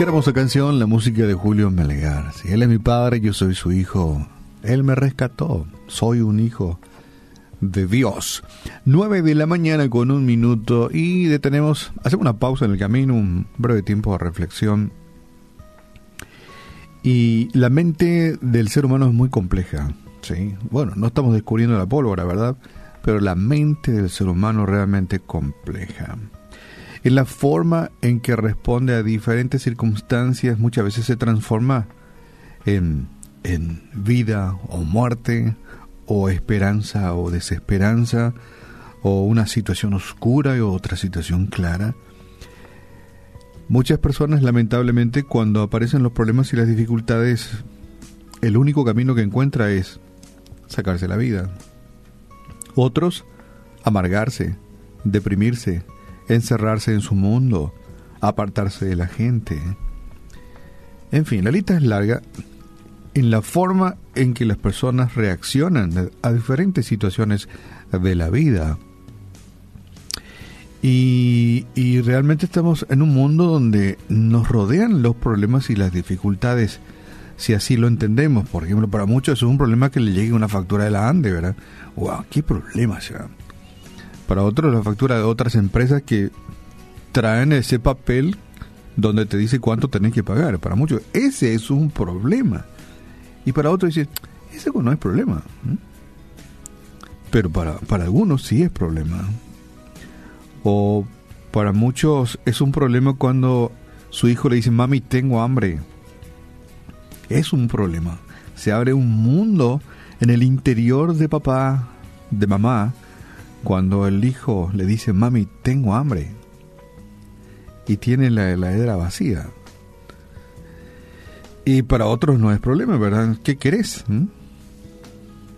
Qué hermosa canción, la música de Julio Melgar. Si él es mi padre, yo soy su hijo. Él me rescató. Soy un hijo de Dios. 9 de la mañana con un minuto y detenemos, hacemos una pausa en el camino, un breve tiempo de reflexión. Y la mente del ser humano es muy compleja. ¿sí? Bueno, no estamos descubriendo la pólvora, ¿verdad? Pero la mente del ser humano realmente compleja en la forma en que responde a diferentes circunstancias muchas veces se transforma en, en vida o muerte, o esperanza o desesperanza, o una situación oscura y otra situación clara. Muchas personas lamentablemente cuando aparecen los problemas y las dificultades, el único camino que encuentra es sacarse la vida. Otros, amargarse, deprimirse, encerrarse en su mundo, apartarse de la gente. En fin, la lista es larga en la forma en que las personas reaccionan a diferentes situaciones de la vida. Y, realmente estamos en un mundo donde nos rodean los problemas y las dificultades, si así lo entendemos. Por ejemplo, para muchos es un problema que le llegue una factura de la ANDE, ¿verdad? ¡Wow! ¡Qué problema! sea para otros la factura de otras empresas que traen ese papel donde te dice cuánto tenés que pagar. Para muchos ese es un problema. Y para otros dice, ese no es problema. Pero para, para algunos sí es problema. O para muchos es un problema cuando su hijo le dice, mami, tengo hambre. Es un problema. Se abre un mundo en el interior de papá, de mamá, cuando el hijo le dice, mami, tengo hambre, y tiene la heladera vacía. Y para otros no es problema, ¿verdad? ¿Qué querés? ¿Mm?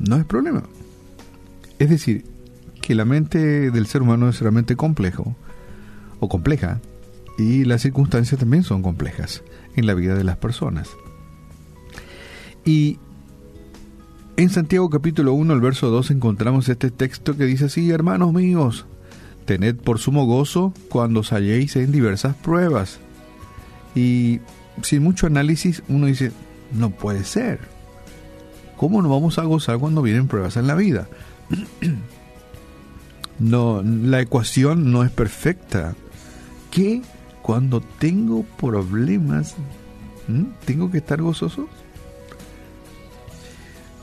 No es problema. Es decir, que la mente del ser humano es realmente complejo o compleja y las circunstancias también son complejas en la vida de las personas. Y en Santiago capítulo 1, el verso 2, encontramos este texto que dice así, hermanos míos, tened por sumo gozo cuando os halléis en diversas pruebas. Y sin mucho análisis uno dice, no puede ser. ¿Cómo no vamos a gozar cuando vienen pruebas en la vida? no, la ecuación no es perfecta. ¿Qué cuando tengo problemas, tengo que estar gozoso?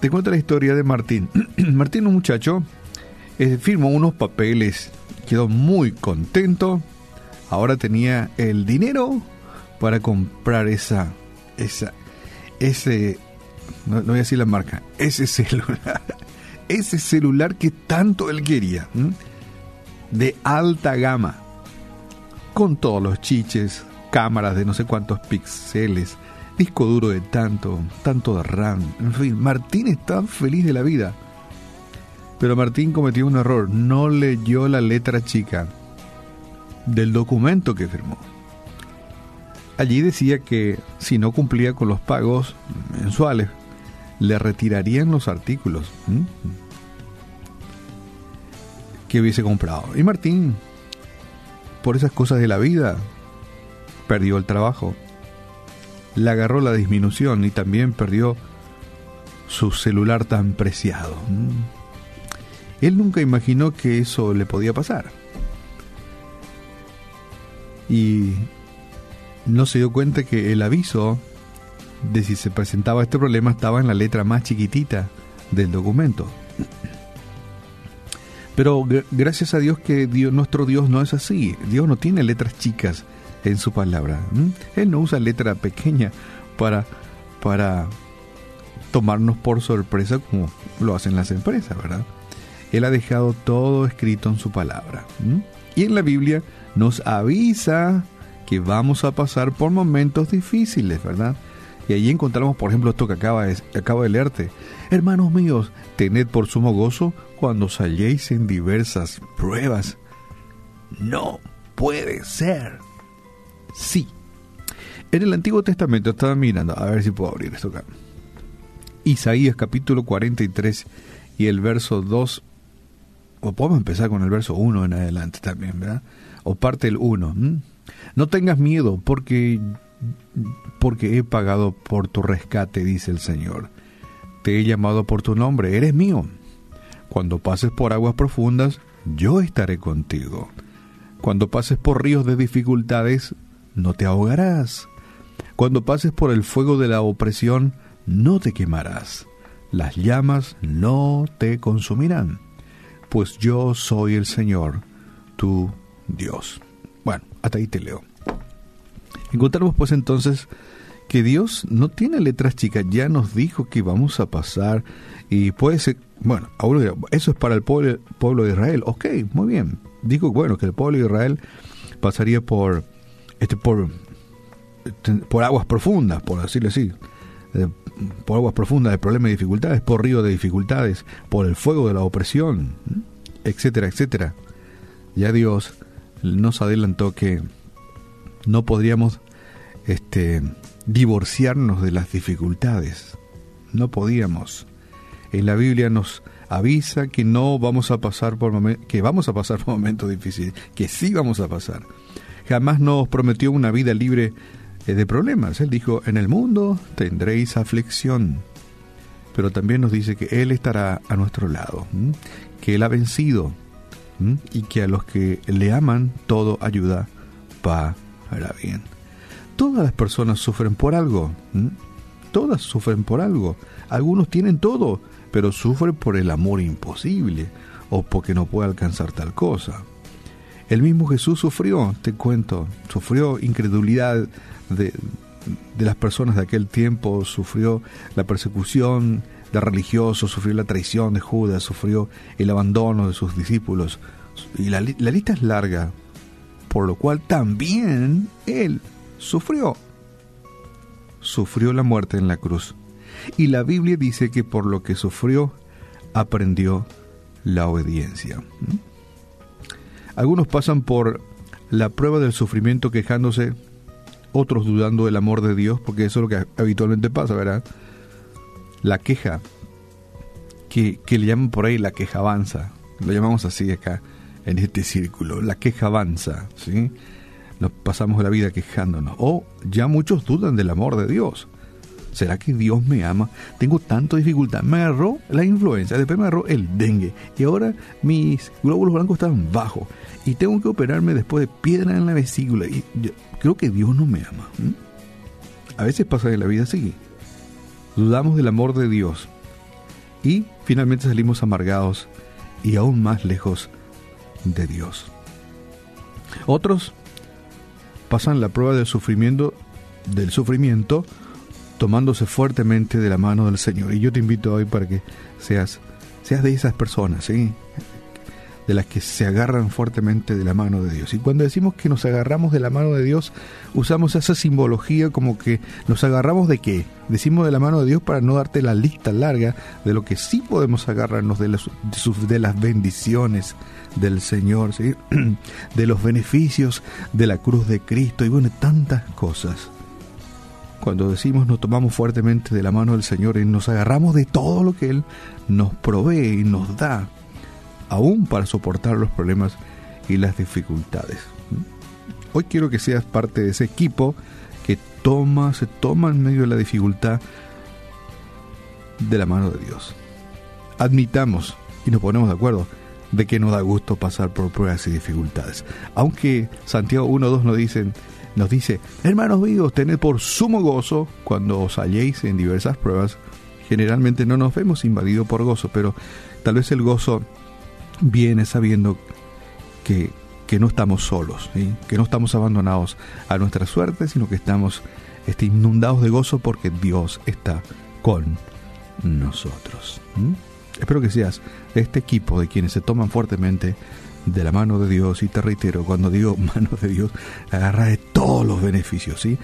Te cuento la historia de Martín. Martín, un muchacho, eh, firmó unos papeles, quedó muy contento. Ahora tenía el dinero para comprar esa, esa, ese, no, voy a decir la marca, ese celular, ese celular que tanto él quería, de alta gama, con todos los chiches, cámaras de no sé cuántos píxeles, disco duro de tanto, tanto de RAM. En fin, Martín está feliz de la vida. Pero Martín cometió un error, no leyó la letra chica del documento que firmó. Allí decía que si no cumplía con los pagos mensuales, le retirarían los artículos que hubiese comprado. Y Martín, por esas cosas de la vida, perdió el trabajo le agarró la disminución y también perdió su celular tan preciado. Él nunca imaginó que eso le podía pasar. Y no se dio cuenta que el aviso de si se presentaba este problema estaba en la letra más chiquitita del documento. Pero gracias a Dios que Dios, nuestro Dios no es así. Dios no tiene letras chicas en su palabra. Él no usa letra pequeña para, para tomarnos por sorpresa como lo hacen las empresas, ¿verdad? Él ha dejado todo escrito en su palabra. Y en la Biblia nos avisa que vamos a pasar por momentos difíciles, ¿verdad? Y allí encontramos, por ejemplo, esto que acaba de, acabo de leerte. Hermanos míos, tened por sumo gozo cuando salléis en diversas pruebas. No puede ser. Sí. En el Antiguo Testamento estaba mirando, a ver si puedo abrir esto acá. Isaías capítulo 43 y el verso 2, o podemos empezar con el verso 1 en adelante también, ¿verdad? O parte el 1. No tengas miedo, porque porque he pagado por tu rescate, dice el Señor. Te he llamado por tu nombre, eres mío. Cuando pases por aguas profundas, yo estaré contigo. Cuando pases por ríos de dificultades, no te ahogarás. Cuando pases por el fuego de la opresión, no te quemarás. Las llamas no te consumirán, pues yo soy el Señor, tu Dios. Bueno, hasta ahí te leo. Encontramos pues entonces que Dios no tiene letras chicas, ya nos dijo que vamos a pasar y puede ser, bueno, eso es para el pueblo, pueblo de Israel, ok, muy bien, digo bueno que el pueblo de Israel pasaría por, este, por, por aguas profundas, por decirlo así, por aguas profundas de problemas y dificultades, por río de dificultades, por el fuego de la opresión, etcétera, etcétera. Ya Dios nos adelantó que no podríamos este, divorciarnos de las dificultades. No podíamos. En la Biblia nos avisa que no vamos a pasar por que vamos a pasar por momentos difíciles, que sí vamos a pasar. Jamás nos prometió una vida libre eh, de problemas. Él dijo, en el mundo tendréis aflicción. Pero también nos dice que Él estará a nuestro lado, que Él ha vencido y que a los que le aman todo ayuda para bien. Todas las personas sufren por algo. Todas sufren por algo. Algunos tienen todo, pero sufren por el amor imposible o porque no puede alcanzar tal cosa. El mismo Jesús sufrió, te cuento, sufrió incredulidad de, de las personas de aquel tiempo, sufrió la persecución de religiosos, sufrió la traición de Judas, sufrió el abandono de sus discípulos. Y la, la lista es larga, por lo cual también él sufrió. Sufrió la muerte en la cruz. Y la Biblia dice que por lo que sufrió, aprendió la obediencia. ¿Mm? Algunos pasan por la prueba del sufrimiento quejándose, otros dudando del amor de Dios, porque eso es lo que habitualmente pasa, ¿verdad? La queja, que, que le llaman por ahí la queja avanza, lo llamamos así acá, en este círculo, la queja avanza, ¿sí? nos pasamos la vida quejándonos. O ya muchos dudan del amor de Dios. ¿Será que Dios me ama? Tengo tanta dificultad. Me agarró la influenza, después me agarró el dengue. Y ahora mis glóbulos blancos están bajos. Y tengo que operarme después de piedra en la vesícula. Y yo creo que Dios no me ama. A veces pasa en la vida así. Dudamos del amor de Dios. Y finalmente salimos amargados y aún más lejos de Dios. Otros pasan la prueba del sufrimiento, del sufrimiento tomándose fuertemente de la mano del Señor. Y yo te invito hoy para que seas, seas de esas personas, ¿sí? de las que se agarran fuertemente de la mano de Dios. Y cuando decimos que nos agarramos de la mano de Dios, usamos esa simbología como que nos agarramos de qué? Decimos de la mano de Dios para no darte la lista larga de lo que sí podemos agarrarnos de las, de las bendiciones del Señor, ¿sí? de los beneficios de la cruz de Cristo y bueno, tantas cosas. Cuando decimos nos tomamos fuertemente de la mano del Señor y nos agarramos de todo lo que Él nos provee y nos da, aún para soportar los problemas y las dificultades. Hoy quiero que seas parte de ese equipo que toma, se toma en medio de la dificultad de la mano de Dios. Admitamos y nos ponemos de acuerdo de que nos da gusto pasar por pruebas y dificultades. Aunque Santiago 1.2 nos dicen, nos dice, hermanos míos, tened por sumo gozo cuando os halléis en diversas pruebas. Generalmente no nos vemos invadidos por gozo, pero tal vez el gozo viene sabiendo que, que no estamos solos, que no estamos abandonados a nuestra suerte, sino que estamos este, inundados de gozo porque Dios está con nosotros. Espero que seas de este equipo de quienes se toman fuertemente de la mano de Dios y te reitero, cuando digo mano de Dios, agarra de todos los beneficios, ¿sí?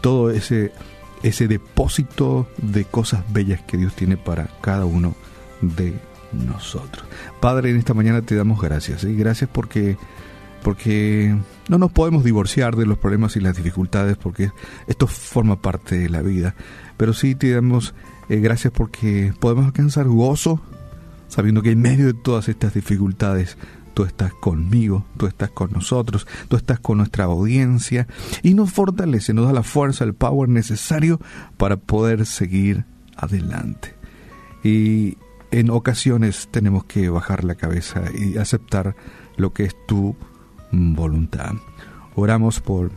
Todo ese, ese depósito de cosas bellas que Dios tiene para cada uno de nosotros. Padre, en esta mañana te damos gracias, ¿sí? Gracias porque porque no nos podemos divorciar de los problemas y las dificultades porque esto forma parte de la vida, pero sí te damos eh, gracias porque podemos alcanzar gozo sabiendo que en medio de todas estas dificultades tú estás conmigo, tú estás con nosotros, tú estás con nuestra audiencia y nos fortalece, nos da la fuerza, el power necesario para poder seguir adelante. Y en ocasiones tenemos que bajar la cabeza y aceptar lo que es tu voluntad. Oramos por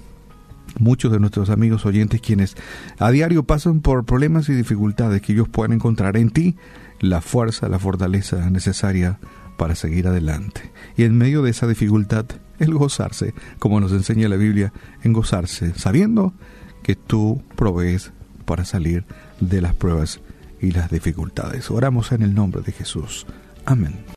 muchos de nuestros amigos oyentes quienes a diario pasan por problemas y dificultades que ellos puedan encontrar en ti la fuerza, la fortaleza necesaria para seguir adelante. Y en medio de esa dificultad, el gozarse, como nos enseña la Biblia, en gozarse, sabiendo que tú provees para salir de las pruebas y las dificultades. Oramos en el nombre de Jesús. Amén.